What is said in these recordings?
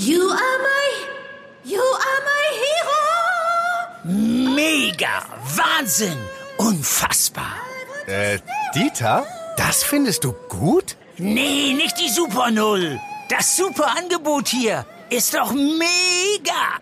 You are my, you are my hero. Mega, Wahnsinn, unfassbar. Äh, Dieter, das findest du gut? Nee, nicht die Super Null. Das super Angebot hier ist doch mega.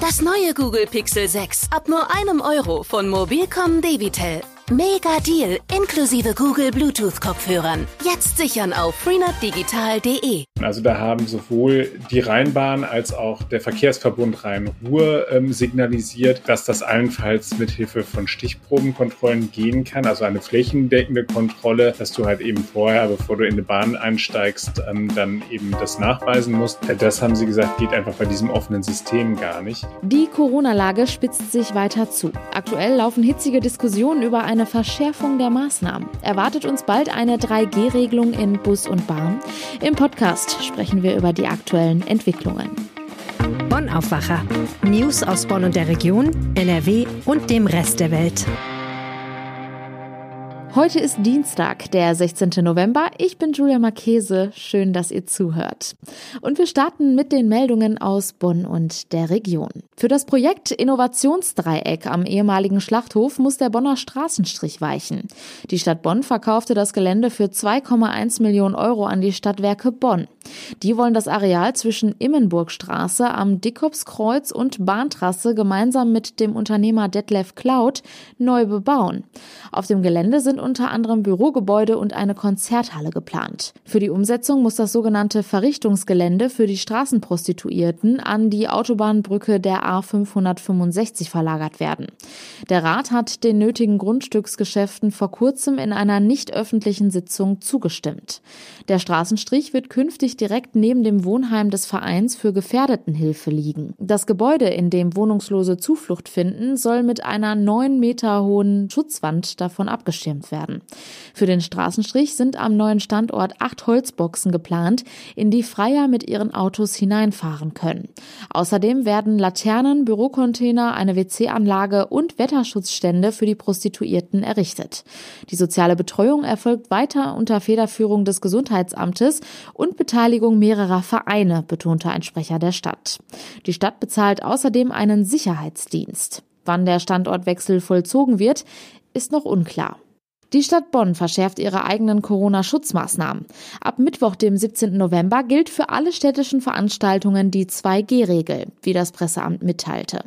Das neue Google Pixel 6 ab nur einem Euro von Mobilcom Debitel. Mega Deal inklusive Google Bluetooth Kopfhörern. Jetzt sichern auf freenetdigital.de. Also da haben sowohl die Rheinbahn als auch der Verkehrsverbund Rhein-Ruhr ähm, signalisiert, dass das allenfalls mit Hilfe von Stichprobenkontrollen gehen kann, also eine flächendeckende Kontrolle, dass du halt eben vorher, bevor du in die Bahn einsteigst, ähm, dann eben das nachweisen musst. Das haben sie gesagt, geht einfach bei diesem offenen System gar nicht. Die Corona-Lage spitzt sich weiter zu. Aktuell laufen hitzige Diskussionen über eine eine Verschärfung der Maßnahmen. Erwartet uns bald eine 3G-Regelung in Bus und Bahn. Im Podcast sprechen wir über die aktuellen Entwicklungen. Bonn Aufwacher. News aus Bonn und der Region, NRW und dem Rest der Welt. Heute ist Dienstag, der 16. November. Ich bin Julia Marchese. Schön, dass ihr zuhört. Und wir starten mit den Meldungen aus Bonn und der Region. Für das Projekt Innovationsdreieck am ehemaligen Schlachthof muss der Bonner Straßenstrich weichen. Die Stadt Bonn verkaufte das Gelände für 2,1 Millionen Euro an die Stadtwerke Bonn. Die wollen das Areal zwischen Immenburgstraße am Dickopskreuz und Bahntrasse gemeinsam mit dem Unternehmer Detlef Cloud neu bebauen. Auf dem Gelände sind unter anderem Bürogebäude und eine Konzerthalle geplant. Für die Umsetzung muss das sogenannte Verrichtungsgelände für die Straßenprostituierten an die Autobahnbrücke der A565 verlagert werden. Der Rat hat den nötigen Grundstücksgeschäften vor kurzem in einer nicht öffentlichen Sitzung zugestimmt. Der Straßenstrich wird künftig direkt neben dem Wohnheim des Vereins für Gefährdetenhilfe liegen. Das Gebäude, in dem Wohnungslose Zuflucht finden, soll mit einer neun Meter hohen Schutzwand davon abgeschirmt werden. Für den Straßenstrich sind am neuen Standort acht Holzboxen geplant, in die Freier mit ihren Autos hineinfahren können. Außerdem werden Laternen, Bürocontainer, eine WC-Anlage und Wetterschutzstände für die Prostituierten errichtet. Die soziale Betreuung erfolgt weiter unter Federführung des Gesundheitsamtes und Beteiligung mehrerer Vereine, betonte ein Sprecher der Stadt. Die Stadt bezahlt außerdem einen Sicherheitsdienst. Wann der Standortwechsel vollzogen wird, ist noch unklar. Die Stadt Bonn verschärft ihre eigenen Corona-Schutzmaßnahmen. Ab Mittwoch, dem 17. November, gilt für alle städtischen Veranstaltungen die 2G-Regel, wie das Presseamt mitteilte.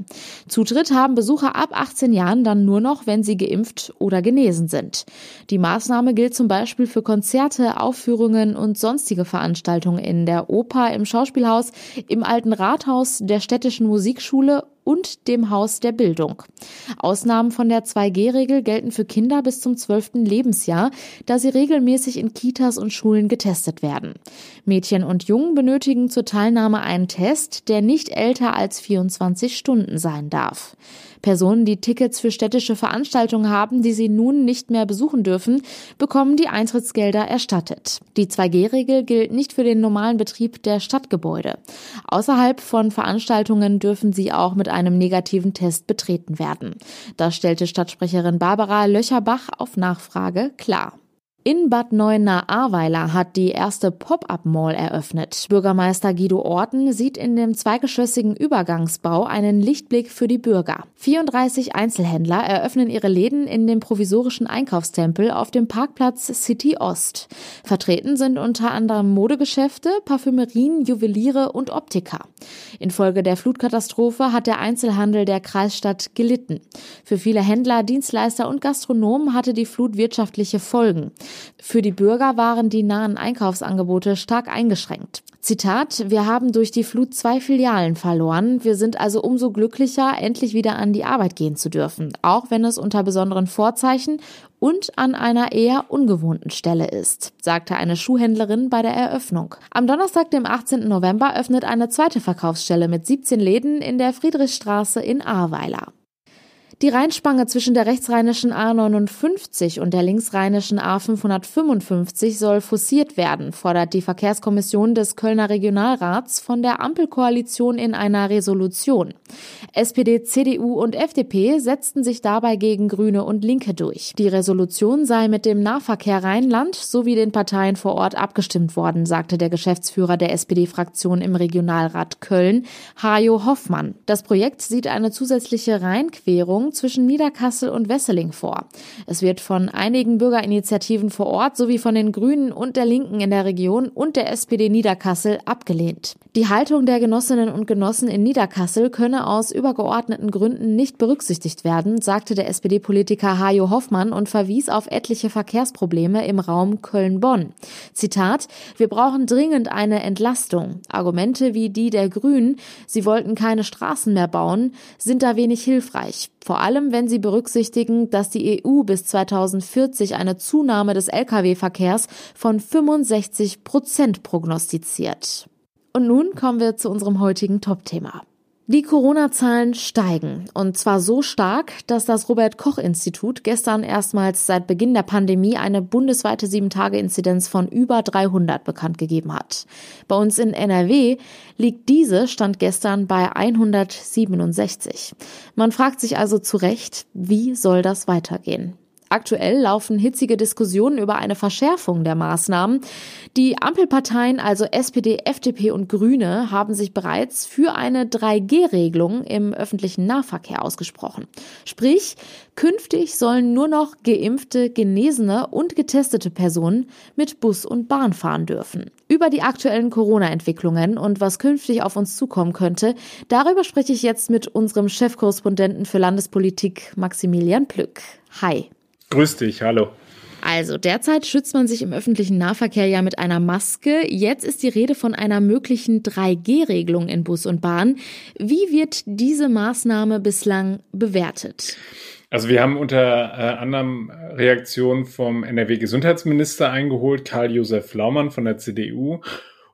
Zutritt haben Besucher ab 18 Jahren dann nur noch, wenn sie geimpft oder genesen sind. Die Maßnahme gilt zum Beispiel für Konzerte, Aufführungen und sonstige Veranstaltungen in der Oper, im Schauspielhaus, im Alten Rathaus, der städtischen Musikschule und dem Haus der Bildung. Ausnahmen von der 2G-Regel gelten für Kinder bis zum 12. Lebensjahr, da sie regelmäßig in Kitas und Schulen getestet werden. Mädchen und Jungen benötigen zur Teilnahme einen Test, der nicht älter als 24 Stunden sein darf. Personen, die Tickets für städtische Veranstaltungen haben, die sie nun nicht mehr besuchen dürfen, bekommen die Eintrittsgelder erstattet. Die 2G-Regel gilt nicht für den normalen Betrieb der Stadtgebäude. Außerhalb von Veranstaltungen dürfen sie auch mit einem negativen Test betreten werden. Das stellte Stadtsprecherin Barbara Löcherbach auf Nachfrage klar. In Bad Neuenahr-Ahrweiler hat die erste Pop-up-Mall eröffnet. Bürgermeister Guido Orten sieht in dem zweigeschossigen Übergangsbau einen Lichtblick für die Bürger. 34 Einzelhändler eröffnen ihre Läden in dem provisorischen Einkaufstempel auf dem Parkplatz City Ost. Vertreten sind unter anderem Modegeschäfte, Parfümerien, Juweliere und Optiker. Infolge der Flutkatastrophe hat der Einzelhandel der Kreisstadt gelitten. Für viele Händler, Dienstleister und Gastronomen hatte die Flut wirtschaftliche Folgen. Für die Bürger waren die nahen Einkaufsangebote stark eingeschränkt. Zitat, wir haben durch die Flut zwei Filialen verloren. Wir sind also umso glücklicher, endlich wieder an die Arbeit gehen zu dürfen, auch wenn es unter besonderen Vorzeichen und an einer eher ungewohnten Stelle ist, sagte eine Schuhhändlerin bei der Eröffnung. Am Donnerstag, dem 18. November, öffnet eine zweite Verkaufsstelle mit 17 Läden in der Friedrichstraße in Ahrweiler. Die Rheinspange zwischen der rechtsrheinischen A59 und der linksrheinischen A555 soll forciert werden, fordert die Verkehrskommission des Kölner Regionalrats von der Ampelkoalition in einer Resolution. SPD, CDU und FDP setzten sich dabei gegen Grüne und Linke durch. Die Resolution sei mit dem Nahverkehr Rheinland sowie den Parteien vor Ort abgestimmt worden, sagte der Geschäftsführer der SPD-Fraktion im Regionalrat Köln, Hajo Hoffmann. Das Projekt sieht eine zusätzliche Rheinquerung zwischen Niederkassel und Wesseling vor. Es wird von einigen Bürgerinitiativen vor Ort sowie von den Grünen und der Linken in der Region und der SPD Niederkassel abgelehnt. Die Haltung der Genossinnen und Genossen in Niederkassel könne aus übergeordneten Gründen nicht berücksichtigt werden, sagte der SPD-Politiker Hajo Hoffmann und verwies auf etliche Verkehrsprobleme im Raum Köln-Bonn. Zitat, wir brauchen dringend eine Entlastung. Argumente wie die der Grünen, sie wollten keine Straßen mehr bauen, sind da wenig hilfreich. Vor allem, wenn sie berücksichtigen, dass die EU bis 2040 eine Zunahme des Lkw-Verkehrs von 65 Prozent prognostiziert. Und nun kommen wir zu unserem heutigen Top-Thema. Die Corona-Zahlen steigen. Und zwar so stark, dass das Robert-Koch-Institut gestern erstmals seit Beginn der Pandemie eine bundesweite 7-Tage-Inzidenz von über 300 bekannt gegeben hat. Bei uns in NRW liegt diese, stand gestern bei 167. Man fragt sich also zu Recht, wie soll das weitergehen? Aktuell laufen hitzige Diskussionen über eine Verschärfung der Maßnahmen. Die Ampelparteien, also SPD, FDP und Grüne, haben sich bereits für eine 3G-Regelung im öffentlichen Nahverkehr ausgesprochen. Sprich, künftig sollen nur noch geimpfte, genesene und getestete Personen mit Bus und Bahn fahren dürfen. Über die aktuellen Corona-Entwicklungen und was künftig auf uns zukommen könnte, darüber spreche ich jetzt mit unserem Chefkorrespondenten für Landespolitik Maximilian Plück. Hi. Grüß dich, hallo. Also derzeit schützt man sich im öffentlichen Nahverkehr ja mit einer Maske. Jetzt ist die Rede von einer möglichen 3G-Regelung in Bus und Bahn. Wie wird diese Maßnahme bislang bewertet? Also wir haben unter äh, anderem Reaktionen vom NRW-Gesundheitsminister eingeholt, Karl-Josef Laumann von der CDU.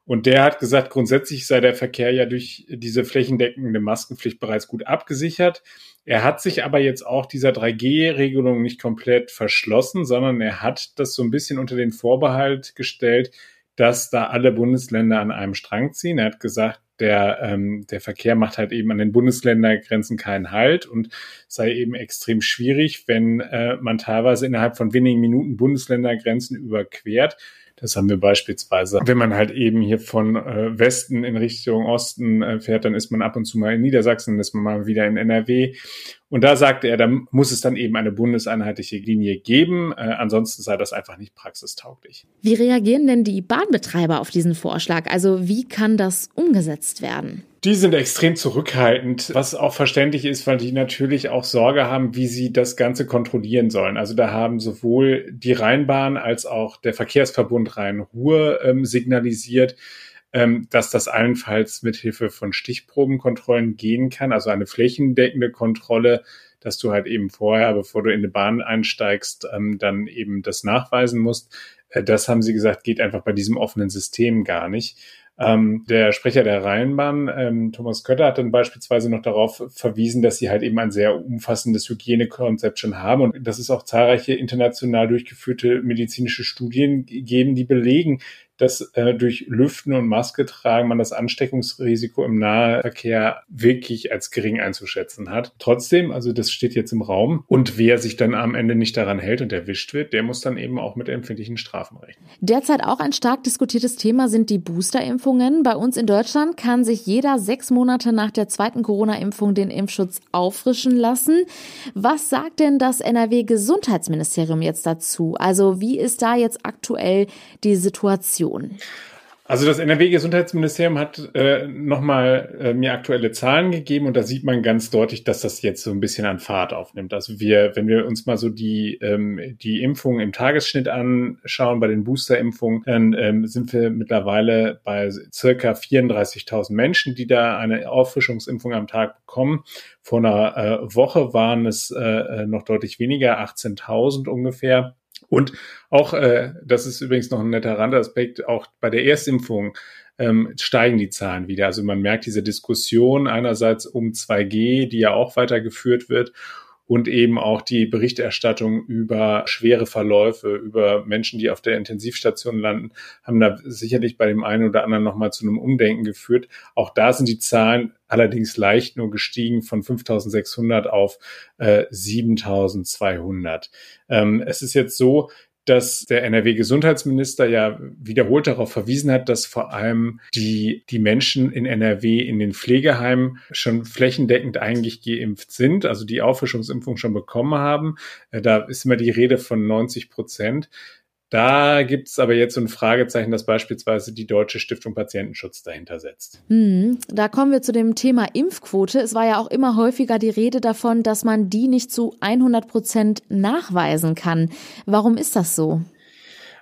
Und der hat gesagt, grundsätzlich sei der Verkehr ja durch diese flächendeckende Maskenpflicht bereits gut abgesichert. Er hat sich aber jetzt auch dieser 3G-Regelung nicht komplett verschlossen, sondern er hat das so ein bisschen unter den Vorbehalt gestellt, dass da alle Bundesländer an einem Strang ziehen. Er hat gesagt, der, ähm, der Verkehr macht halt eben an den Bundesländergrenzen keinen Halt und sei eben extrem schwierig, wenn äh, man teilweise innerhalb von wenigen Minuten Bundesländergrenzen überquert. Das haben wir beispielsweise, wenn man halt eben hier von äh, Westen in Richtung Osten äh, fährt, dann ist man ab und zu mal in Niedersachsen, dann ist man mal wieder in NRW. Und da sagte er, da muss es dann eben eine bundeseinheitliche Linie geben. Äh, ansonsten sei das einfach nicht praxistauglich. Wie reagieren denn die Bahnbetreiber auf diesen Vorschlag? Also wie kann das umgesetzt werden? Die sind extrem zurückhaltend, was auch verständlich ist, weil die natürlich auch Sorge haben, wie sie das Ganze kontrollieren sollen. Also da haben sowohl die Rheinbahn als auch der Verkehrsverbund Rhein-Ruhr ähm, signalisiert, ähm, dass das allenfalls mit Hilfe von Stichprobenkontrollen gehen kann, also eine flächendeckende Kontrolle, dass du halt eben vorher, bevor du in eine Bahn einsteigst, ähm, dann eben das nachweisen musst. Äh, das haben sie gesagt, geht einfach bei diesem offenen System gar nicht. Ähm, der Sprecher der Rheinbahn, ähm, Thomas Kötter, hat dann beispielsweise noch darauf verwiesen, dass sie halt eben ein sehr umfassendes Hygienekonzept schon haben und dass es auch zahlreiche international durchgeführte medizinische Studien geben, die belegen, dass äh, durch Lüften und Maske tragen man das Ansteckungsrisiko im Nahverkehr wirklich als gering einzuschätzen hat. Trotzdem, also das steht jetzt im Raum und wer sich dann am Ende nicht daran hält und erwischt wird, der muss dann eben auch mit empfindlichen Strafen rechnen. Derzeit auch ein stark diskutiertes Thema sind die Boosterimpfungen. Bei uns in Deutschland kann sich jeder sechs Monate nach der zweiten Corona-Impfung den Impfschutz auffrischen lassen. Was sagt denn das NRW-Gesundheitsministerium jetzt dazu? Also wie ist da jetzt aktuell die Situation? Region? Also das NRW-Gesundheitsministerium hat äh, nochmal äh, mir aktuelle Zahlen gegeben und da sieht man ganz deutlich, dass das jetzt so ein bisschen an Fahrt aufnimmt. Also wir, wenn wir uns mal so die, ähm, die Impfungen im Tagesschnitt anschauen, bei den Boosterimpfungen, dann ähm, sind wir mittlerweile bei circa 34.000 Menschen, die da eine Auffrischungsimpfung am Tag bekommen. Vor einer äh, Woche waren es äh, äh noch deutlich weniger, 18.000 ungefähr. Und auch, äh, das ist übrigens noch ein netter Randaspekt, auch bei der Erstimpfung ähm, steigen die Zahlen wieder. Also man merkt diese Diskussion einerseits um 2G, die ja auch weitergeführt wird und eben auch die Berichterstattung über schwere Verläufe, über Menschen, die auf der Intensivstation landen, haben da sicherlich bei dem einen oder anderen nochmal zu einem Umdenken geführt. Auch da sind die Zahlen allerdings leicht nur gestiegen von 5.600 auf äh, 7.200. Ähm, es ist jetzt so, dass der NRW-Gesundheitsminister ja wiederholt darauf verwiesen hat, dass vor allem die, die Menschen in NRW in den Pflegeheimen schon flächendeckend eigentlich geimpft sind, also die Auffrischungsimpfung schon bekommen haben. Äh, da ist immer die Rede von 90 Prozent. Da gibt es aber jetzt so ein Fragezeichen, dass beispielsweise die Deutsche Stiftung Patientenschutz dahinter setzt. Hm, da kommen wir zu dem Thema Impfquote. Es war ja auch immer häufiger die Rede davon, dass man die nicht zu 100 Prozent nachweisen kann. Warum ist das so?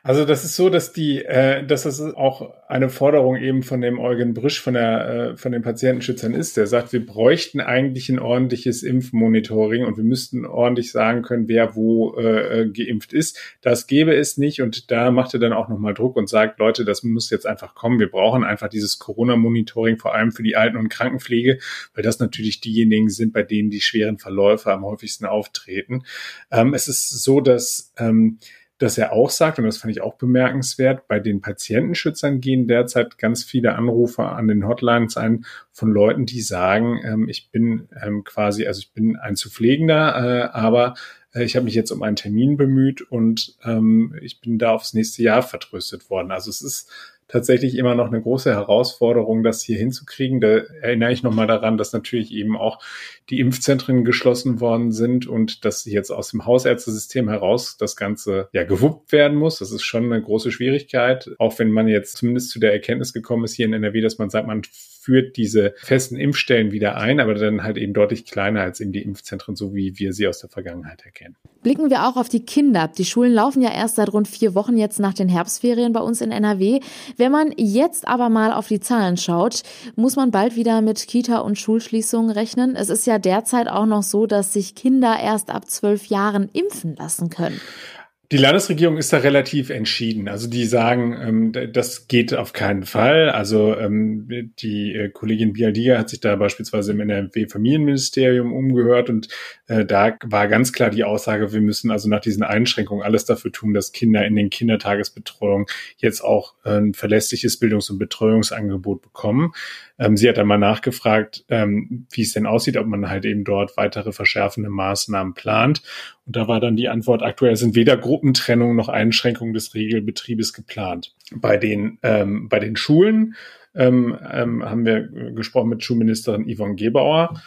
Also das ist so, dass die, äh, dass das auch eine Forderung eben von dem Eugen Brisch von der äh, von den Patientenschützern ist. Der sagt, wir bräuchten eigentlich ein ordentliches Impfmonitoring und wir müssten ordentlich sagen können, wer wo äh, äh geimpft ist. Das gäbe es nicht und da macht er dann auch nochmal Druck und sagt, Leute, das muss jetzt einfach kommen. Wir brauchen einfach dieses Corona-Monitoring, vor allem für die Alten- und Krankenpflege, weil das natürlich diejenigen sind, bei denen die schweren Verläufe am häufigsten auftreten. Ähm, es ist so, dass ähm, dass er auch sagt, und das fand ich auch bemerkenswert, bei den Patientenschützern gehen derzeit ganz viele Anrufe an den Hotlines ein von Leuten, die sagen, ähm, ich bin ähm, quasi, also ich bin ein zu pflegender, äh, aber äh, ich habe mich jetzt um einen Termin bemüht und ähm, ich bin da aufs nächste Jahr vertröstet worden. Also es ist tatsächlich immer noch eine große Herausforderung, das hier hinzukriegen. Da erinnere ich nochmal daran, dass natürlich eben auch die Impfzentren geschlossen worden sind und dass jetzt aus dem Hausärztesystem heraus das Ganze ja gewuppt werden muss. Das ist schon eine große Schwierigkeit, auch wenn man jetzt zumindest zu der Erkenntnis gekommen ist hier in NRW, dass man sagt, man führt diese festen Impfstellen wieder ein, aber dann halt eben deutlich kleiner als eben die Impfzentren, so wie wir sie aus der Vergangenheit erkennen. Blicken wir auch auf die Kinder. Die Schulen laufen ja erst seit rund vier Wochen jetzt nach den Herbstferien bei uns in NRW. Wenn man jetzt aber mal auf die Zahlen schaut, muss man bald wieder mit Kita- und Schulschließungen rechnen. Es ist ja derzeit auch noch so, dass sich Kinder erst ab zwölf Jahren impfen lassen können. Die Landesregierung ist da relativ entschieden. Also die sagen, ähm, das geht auf keinen Fall. Also ähm, die äh, Kollegin Bialdiga hat sich da beispielsweise im NRW-Familienministerium umgehört und äh, da war ganz klar die Aussage, wir müssen also nach diesen Einschränkungen alles dafür tun, dass Kinder in den Kindertagesbetreuungen jetzt auch äh, ein verlässliches Bildungs- und Betreuungsangebot bekommen. Ähm, sie hat dann mal nachgefragt, ähm, wie es denn aussieht, ob man halt eben dort weitere verschärfende Maßnahmen plant. Und da war dann die Antwort, aktuell sind weder Gruppentrennung noch Einschränkungen des Regelbetriebes geplant. Bei den, ähm, bei den Schulen ähm, ähm, haben wir gesprochen mit Schulministerin Yvonne Gebauer.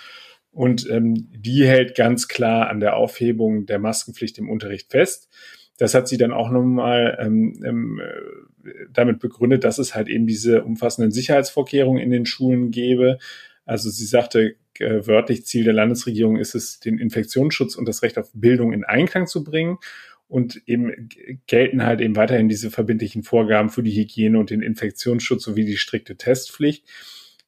Und ähm, die hält ganz klar an der Aufhebung der Maskenpflicht im Unterricht fest. Das hat sie dann auch nochmal ähm, ähm, damit begründet, dass es halt eben diese umfassenden Sicherheitsvorkehrungen in den Schulen gäbe. Also sie sagte, äh, wörtlich Ziel der Landesregierung ist es, den Infektionsschutz und das Recht auf Bildung in Einklang zu bringen. Und eben gelten halt eben weiterhin diese verbindlichen Vorgaben für die Hygiene und den Infektionsschutz sowie die strikte Testpflicht.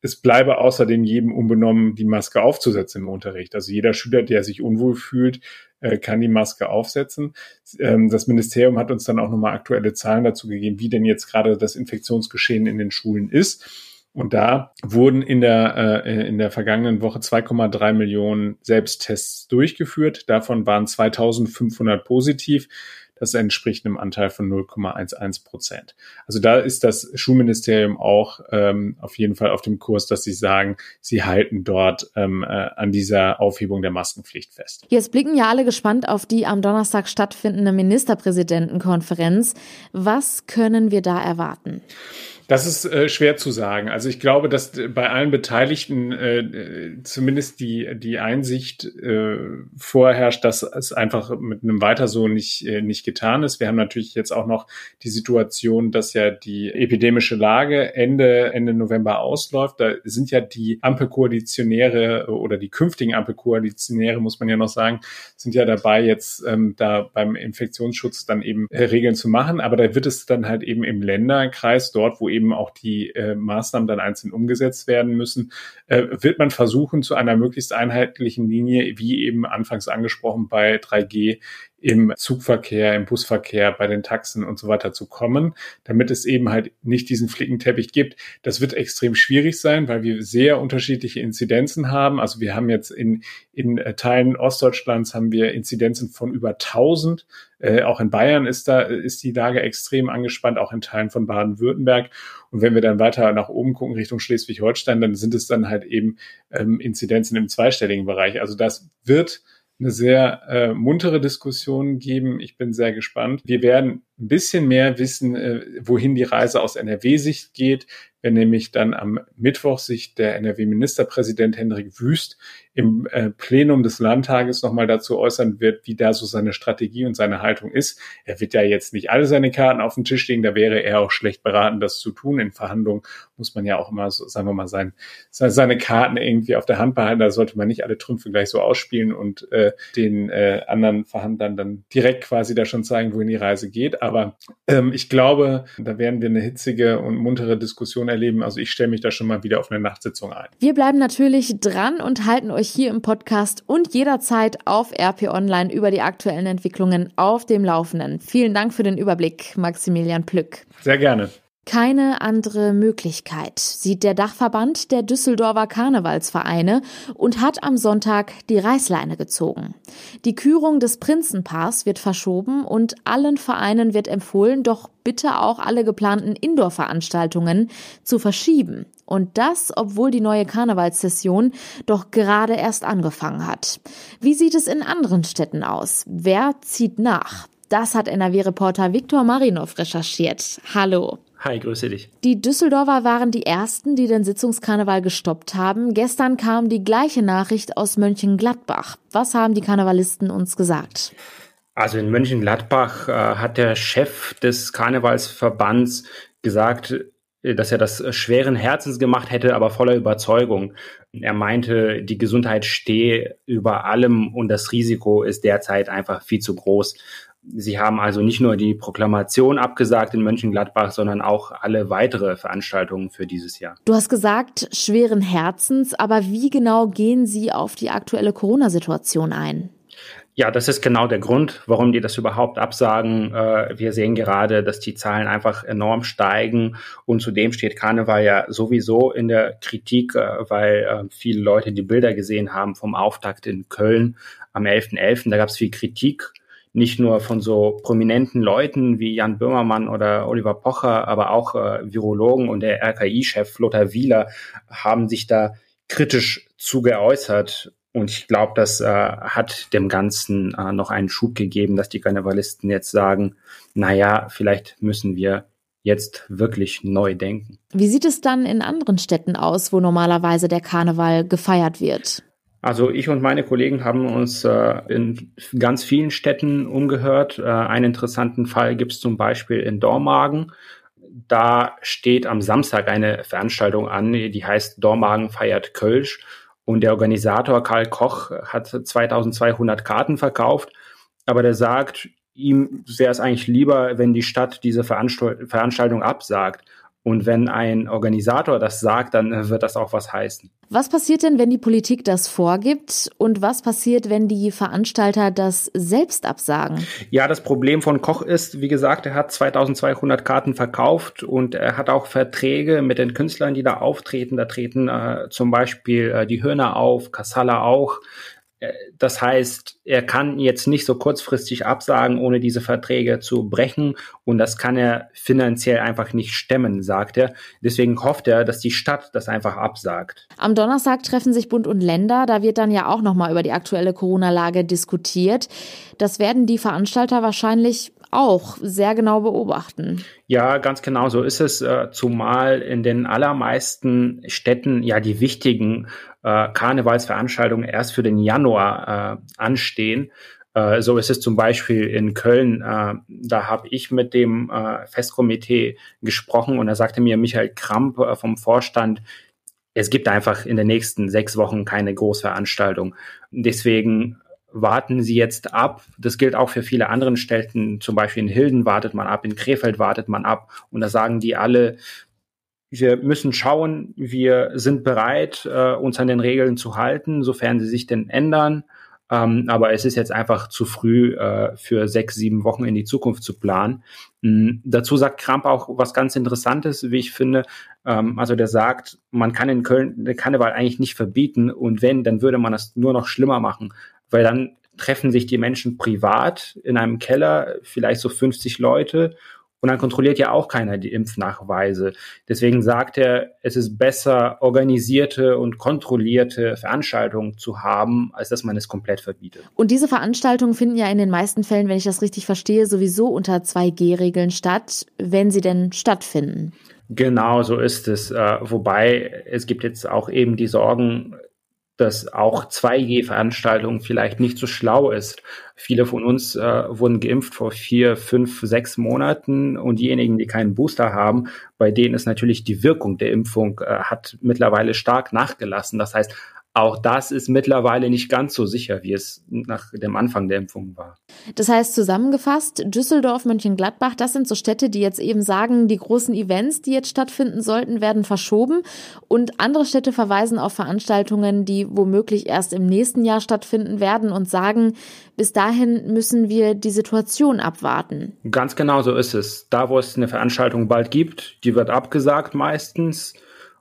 Es bleibe außerdem jedem unbenommen, die Maske aufzusetzen im Unterricht. Also jeder Schüler, der sich unwohl fühlt, äh, kann die Maske aufsetzen. Ähm, das Ministerium hat uns dann auch nochmal aktuelle Zahlen dazu gegeben, wie denn jetzt gerade das Infektionsgeschehen in den Schulen ist. Und da wurden in der, äh, in der vergangenen Woche 2,3 Millionen Selbsttests durchgeführt. Davon waren 2500 positiv. Das entspricht einem Anteil von 0,11 Prozent. Also da ist das Schulministerium auch ähm, auf jeden Fall auf dem Kurs, dass sie sagen, sie halten dort ähm, äh, an dieser Aufhebung der Maskenpflicht fest. Jetzt blicken ja alle gespannt auf die am Donnerstag stattfindende Ministerpräsidentenkonferenz. Was können wir da erwarten? Das ist äh, schwer zu sagen. Also ich glaube, dass bei allen Beteiligten äh, zumindest die, die Einsicht äh, vorherrscht, dass es einfach mit einem Weiter so nicht, äh, nicht getan ist. Wir haben natürlich jetzt auch noch die Situation, dass ja die epidemische Lage Ende, Ende November ausläuft. Da sind ja die Ampelkoalitionäre oder die künftigen Ampelkoalitionäre, muss man ja noch sagen, sind ja dabei, jetzt ähm, da beim Infektionsschutz dann eben äh, Regeln zu machen. Aber da wird es dann halt eben im Länderkreis, dort, wo eben eben auch die äh, Maßnahmen dann einzeln umgesetzt werden müssen, äh, wird man versuchen, zu einer möglichst einheitlichen Linie, wie eben anfangs angesprochen bei 3G, im Zugverkehr, im Busverkehr, bei den Taxen und so weiter zu kommen, damit es eben halt nicht diesen Flickenteppich gibt. Das wird extrem schwierig sein, weil wir sehr unterschiedliche Inzidenzen haben. Also wir haben jetzt in, in äh, Teilen Ostdeutschlands haben wir Inzidenzen von über 1000. Äh, auch in Bayern ist da, ist die Lage extrem angespannt, auch in Teilen von Baden-Württemberg. Und wenn wir dann weiter nach oben gucken Richtung Schleswig-Holstein, dann sind es dann halt eben ähm, Inzidenzen im zweistelligen Bereich. Also das wird eine sehr äh, muntere Diskussion geben. Ich bin sehr gespannt. Wir werden ein bisschen mehr wissen, äh, wohin die Reise aus NRW-Sicht geht, wenn nämlich dann am Mittwoch sich der NRW-Ministerpräsident Hendrik Wüst im äh, Plenum des Landtages nochmal dazu äußern wird, wie da so seine Strategie und seine Haltung ist. Er wird ja jetzt nicht alle seine Karten auf den Tisch legen, da wäre er auch schlecht beraten, das zu tun. In Verhandlungen muss man ja auch immer, so, sagen wir mal, sein, seine Karten irgendwie auf der Hand behalten. Da sollte man nicht alle Trümpfe gleich so ausspielen und äh, den äh, anderen Verhandlern dann direkt quasi da schon zeigen, wohin die Reise geht. Aber ähm, ich glaube, da werden wir eine hitzige und muntere Diskussion erleben. Also ich stelle mich da schon mal wieder auf eine Nachtsitzung ein. Wir bleiben natürlich dran und halten euch hier im Podcast und jederzeit auf RP Online über die aktuellen Entwicklungen auf dem Laufenden. Vielen Dank für den Überblick, Maximilian Plück. Sehr gerne. Keine andere Möglichkeit sieht der Dachverband der Düsseldorfer Karnevalsvereine und hat am Sonntag die Reißleine gezogen. Die Kürung des Prinzenpaars wird verschoben und allen Vereinen wird empfohlen, doch bitte auch alle geplanten Indoor-Veranstaltungen zu verschieben. Und das, obwohl die neue Karnevalssession doch gerade erst angefangen hat. Wie sieht es in anderen Städten aus? Wer zieht nach? Das hat NRW-Reporter Viktor Marinov recherchiert. Hallo. Hi, grüße dich. Die Düsseldorfer waren die ersten, die den Sitzungskarneval gestoppt haben. Gestern kam die gleiche Nachricht aus Mönchengladbach. Was haben die Karnevalisten uns gesagt? Also in Mönchengladbach äh, hat der Chef des Karnevalsverbands gesagt, äh, dass er das schweren Herzens gemacht hätte, aber voller Überzeugung. Er meinte, die Gesundheit stehe über allem und das Risiko ist derzeit einfach viel zu groß. Sie haben also nicht nur die Proklamation abgesagt in Mönchengladbach, sondern auch alle weitere Veranstaltungen für dieses Jahr. Du hast gesagt, schweren Herzens, aber wie genau gehen Sie auf die aktuelle Corona-Situation ein? Ja, das ist genau der Grund, warum die das überhaupt absagen. Äh, wir sehen gerade, dass die Zahlen einfach enorm steigen und zudem steht Karneval ja sowieso in der Kritik, äh, weil äh, viele Leute die Bilder gesehen haben vom Auftakt in Köln am 11.11. .11. Da gab es viel Kritik nicht nur von so prominenten Leuten wie Jan Böhmermann oder Oliver Pocher, aber auch äh, Virologen und der RKI-Chef Lothar Wieler haben sich da kritisch zu geäußert. Und ich glaube, das äh, hat dem Ganzen äh, noch einen Schub gegeben, dass die Karnevalisten jetzt sagen, naja, vielleicht müssen wir jetzt wirklich neu denken. Wie sieht es dann in anderen Städten aus, wo normalerweise der Karneval gefeiert wird? Also ich und meine Kollegen haben uns äh, in ganz vielen Städten umgehört. Äh, einen interessanten Fall gibt es zum Beispiel in Dormagen. Da steht am Samstag eine Veranstaltung an, die heißt Dormagen feiert Kölsch. Und der Organisator Karl Koch hat 2200 Karten verkauft. Aber der sagt, ihm wäre es eigentlich lieber, wenn die Stadt diese Veranstaltung absagt. Und wenn ein Organisator das sagt, dann wird das auch was heißen. Was passiert denn, wenn die Politik das vorgibt? Und was passiert, wenn die Veranstalter das selbst absagen? Ja, das Problem von Koch ist, wie gesagt, er hat 2200 Karten verkauft und er hat auch Verträge mit den Künstlern, die da auftreten. Da treten äh, zum Beispiel äh, die Hörner auf, Kassala auch. Äh, das heißt, er kann jetzt nicht so kurzfristig absagen, ohne diese Verträge zu brechen. Und das kann er finanziell einfach nicht stemmen, sagt er. Deswegen hofft er, dass die Stadt das einfach absagt. Am Donnerstag treffen sich Bund und Länder. Da wird dann ja auch nochmal über die aktuelle Corona-Lage diskutiert. Das werden die Veranstalter wahrscheinlich auch sehr genau beobachten. Ja, ganz genau so ist es, äh, zumal in den allermeisten Städten ja die wichtigen äh, Karnevalsveranstaltungen erst für den Januar äh, anstehen. So ist es zum Beispiel in Köln. Da habe ich mit dem Festkomitee gesprochen und da sagte mir Michael Kramp vom Vorstand, es gibt einfach in den nächsten sechs Wochen keine Großveranstaltung. Deswegen warten Sie jetzt ab. Das gilt auch für viele anderen Städten. Zum Beispiel in Hilden wartet man ab, in Krefeld wartet man ab. Und da sagen die alle, wir müssen schauen, wir sind bereit, äh, uns an den Regeln zu halten, sofern sie sich denn ändern. Ähm, aber es ist jetzt einfach zu früh äh, für sechs, sieben Wochen in die Zukunft zu planen. Mhm. Dazu sagt Kramp auch was ganz Interessantes, wie ich finde. Ähm, also der sagt, man kann in Köln den Karneval eigentlich nicht verbieten und wenn, dann würde man das nur noch schlimmer machen, weil dann treffen sich die Menschen privat in einem Keller, vielleicht so 50 Leute und dann kontrolliert ja auch keiner die Impfnachweise. Deswegen sagt er, es ist besser, organisierte und kontrollierte Veranstaltungen zu haben, als dass man es komplett verbietet. Und diese Veranstaltungen finden ja in den meisten Fällen, wenn ich das richtig verstehe, sowieso unter 2G-Regeln statt, wenn sie denn stattfinden. Genau, so ist es. Äh, wobei es gibt jetzt auch eben die Sorgen, dass auch 2G-Veranstaltungen vielleicht nicht so schlau ist. Viele von uns äh, wurden geimpft vor vier, fünf, sechs Monaten und diejenigen, die keinen Booster haben, bei denen ist natürlich die Wirkung der Impfung äh, hat mittlerweile stark nachgelassen. Das heißt, auch das ist mittlerweile nicht ganz so sicher, wie es nach dem Anfang der Impfung war. Das heißt zusammengefasst, Düsseldorf, Mönchengladbach, das sind so Städte, die jetzt eben sagen, die großen Events, die jetzt stattfinden sollten, werden verschoben. Und andere Städte verweisen auf Veranstaltungen, die womöglich erst im nächsten Jahr stattfinden werden und sagen, bis dahin müssen wir die Situation abwarten. Ganz genau so ist es. Da, wo es eine Veranstaltung bald gibt, die wird abgesagt meistens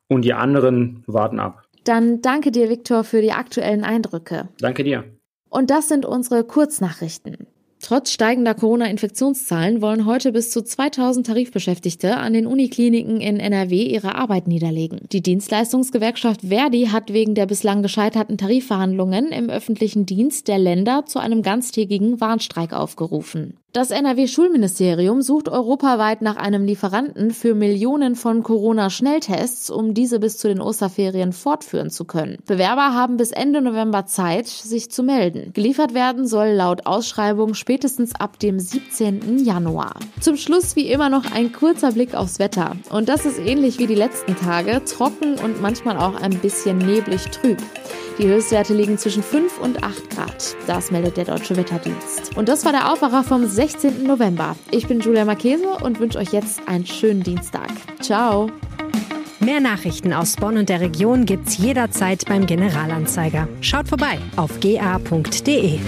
und die anderen warten ab. Dann danke dir, Viktor, für die aktuellen Eindrücke. Danke dir. Und das sind unsere Kurznachrichten. Trotz steigender Corona-Infektionszahlen wollen heute bis zu 2000 Tarifbeschäftigte an den Unikliniken in NRW ihre Arbeit niederlegen. Die Dienstleistungsgewerkschaft Verdi hat wegen der bislang gescheiterten Tarifverhandlungen im öffentlichen Dienst der Länder zu einem ganztägigen Warnstreik aufgerufen. Das NRW-Schulministerium sucht europaweit nach einem Lieferanten für Millionen von Corona-Schnelltests, um diese bis zu den Osterferien fortführen zu können. Bewerber haben bis Ende November Zeit, sich zu melden. Geliefert werden soll laut Ausschreibung spätestens ab dem 17. Januar. Zum Schluss wie immer noch ein kurzer Blick aufs Wetter. Und das ist ähnlich wie die letzten Tage, trocken und manchmal auch ein bisschen neblig trüb. Die Höchstwerte liegen zwischen 5 und 8 Grad. Das meldet der Deutsche Wetterdienst. Und das war der Aufwacher vom 16. November. Ich bin Julia Marchese und wünsche euch jetzt einen schönen Dienstag. Ciao. Mehr Nachrichten aus Bonn und der Region gibt's jederzeit beim Generalanzeiger. Schaut vorbei auf ga.de.